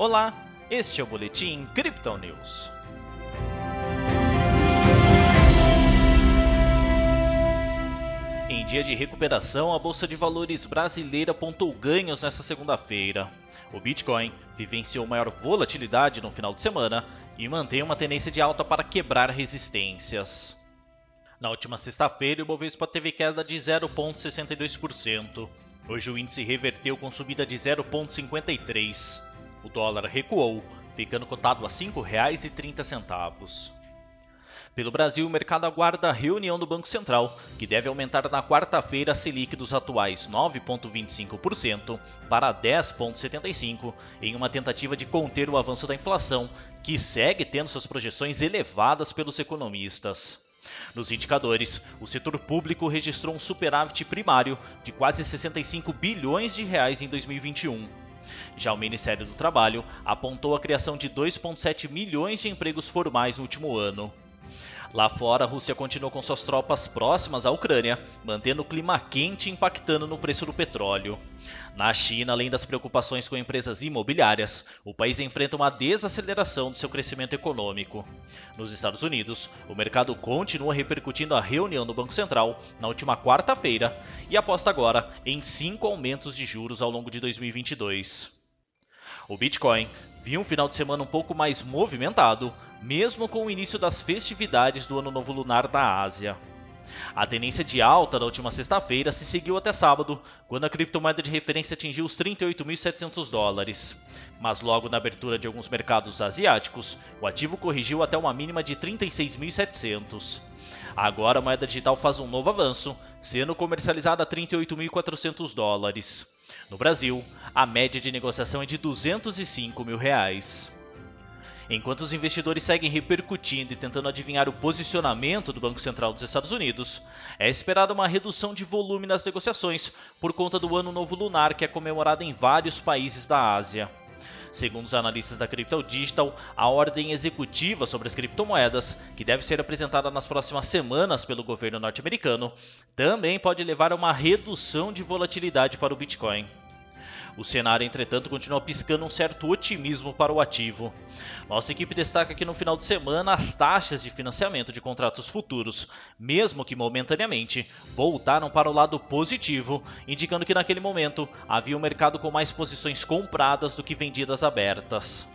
Olá, este é o Boletim Crypto News. Em dia de recuperação, a Bolsa de Valores brasileira apontou ganhos nesta segunda-feira. O Bitcoin vivenciou maior volatilidade no final de semana e mantém uma tendência de alta para quebrar resistências. Na última sexta-feira, o Bovespa teve queda de 0,62%. Hoje o índice reverteu com subida de 0,53%. O dólar recuou, ficando cotado a R$ 5,30. Pelo Brasil, o mercado aguarda a reunião do Banco Central, que deve aumentar na quarta-feira a Selic dos atuais 9,25% para 10,75%, em uma tentativa de conter o avanço da inflação, que segue tendo suas projeções elevadas pelos economistas. Nos indicadores, o setor público registrou um superávit primário de quase 65 bilhões de reais em 2021. Já o Ministério do Trabalho apontou a criação de 2,7 milhões de empregos formais no último ano. Lá fora, a Rússia continuou com suas tropas próximas à Ucrânia, mantendo o clima quente impactando no preço do petróleo. Na China, além das preocupações com empresas imobiliárias, o país enfrenta uma desaceleração do seu crescimento econômico. Nos Estados Unidos, o mercado continua repercutindo a reunião do Banco Central na última quarta-feira e aposta agora em cinco aumentos de juros ao longo de 2022. O Bitcoin viu um final de semana um pouco mais movimentado, mesmo com o início das festividades do Ano Novo Lunar da Ásia. A tendência de alta da última sexta-feira se seguiu até sábado, quando a criptomoeda de referência atingiu os 38.700 dólares. Mas logo na abertura de alguns mercados asiáticos, o ativo corrigiu até uma mínima de 36.700. Agora a moeda digital faz um novo avanço, sendo comercializada a 38.400 dólares. No Brasil, a média de negociação é de 205 mil reais. Enquanto os investidores seguem repercutindo e tentando adivinhar o posicionamento do Banco Central dos Estados Unidos, é esperada uma redução de volume nas negociações por conta do Ano Novo Lunar que é comemorado em vários países da Ásia. Segundo os analistas da Crypto Digital, a ordem executiva sobre as criptomoedas, que deve ser apresentada nas próximas semanas pelo governo norte-americano, também pode levar a uma redução de volatilidade para o Bitcoin. O cenário, entretanto, continua piscando um certo otimismo para o ativo. Nossa equipe destaca que no final de semana as taxas de financiamento de contratos futuros, mesmo que momentaneamente, voltaram para o lado positivo, indicando que naquele momento havia um mercado com mais posições compradas do que vendidas abertas.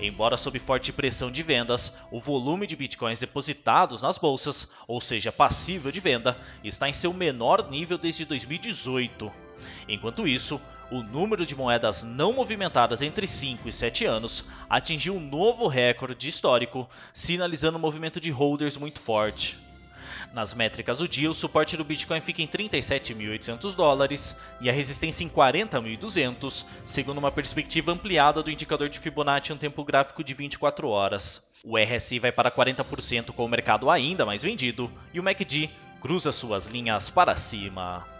Embora sob forte pressão de vendas, o volume de bitcoins depositados nas bolsas, ou seja, passível de venda, está em seu menor nível desde 2018. Enquanto isso, o número de moedas não movimentadas entre 5 e 7 anos atingiu um novo recorde histórico, sinalizando um movimento de holders muito forte. Nas métricas do dia, o suporte do Bitcoin fica em 37.800 dólares e a resistência em 40.200, segundo uma perspectiva ampliada do indicador de Fibonacci em um tempo gráfico de 24 horas. O RSI vai para 40% com o mercado ainda mais vendido e o MACD cruza suas linhas para cima.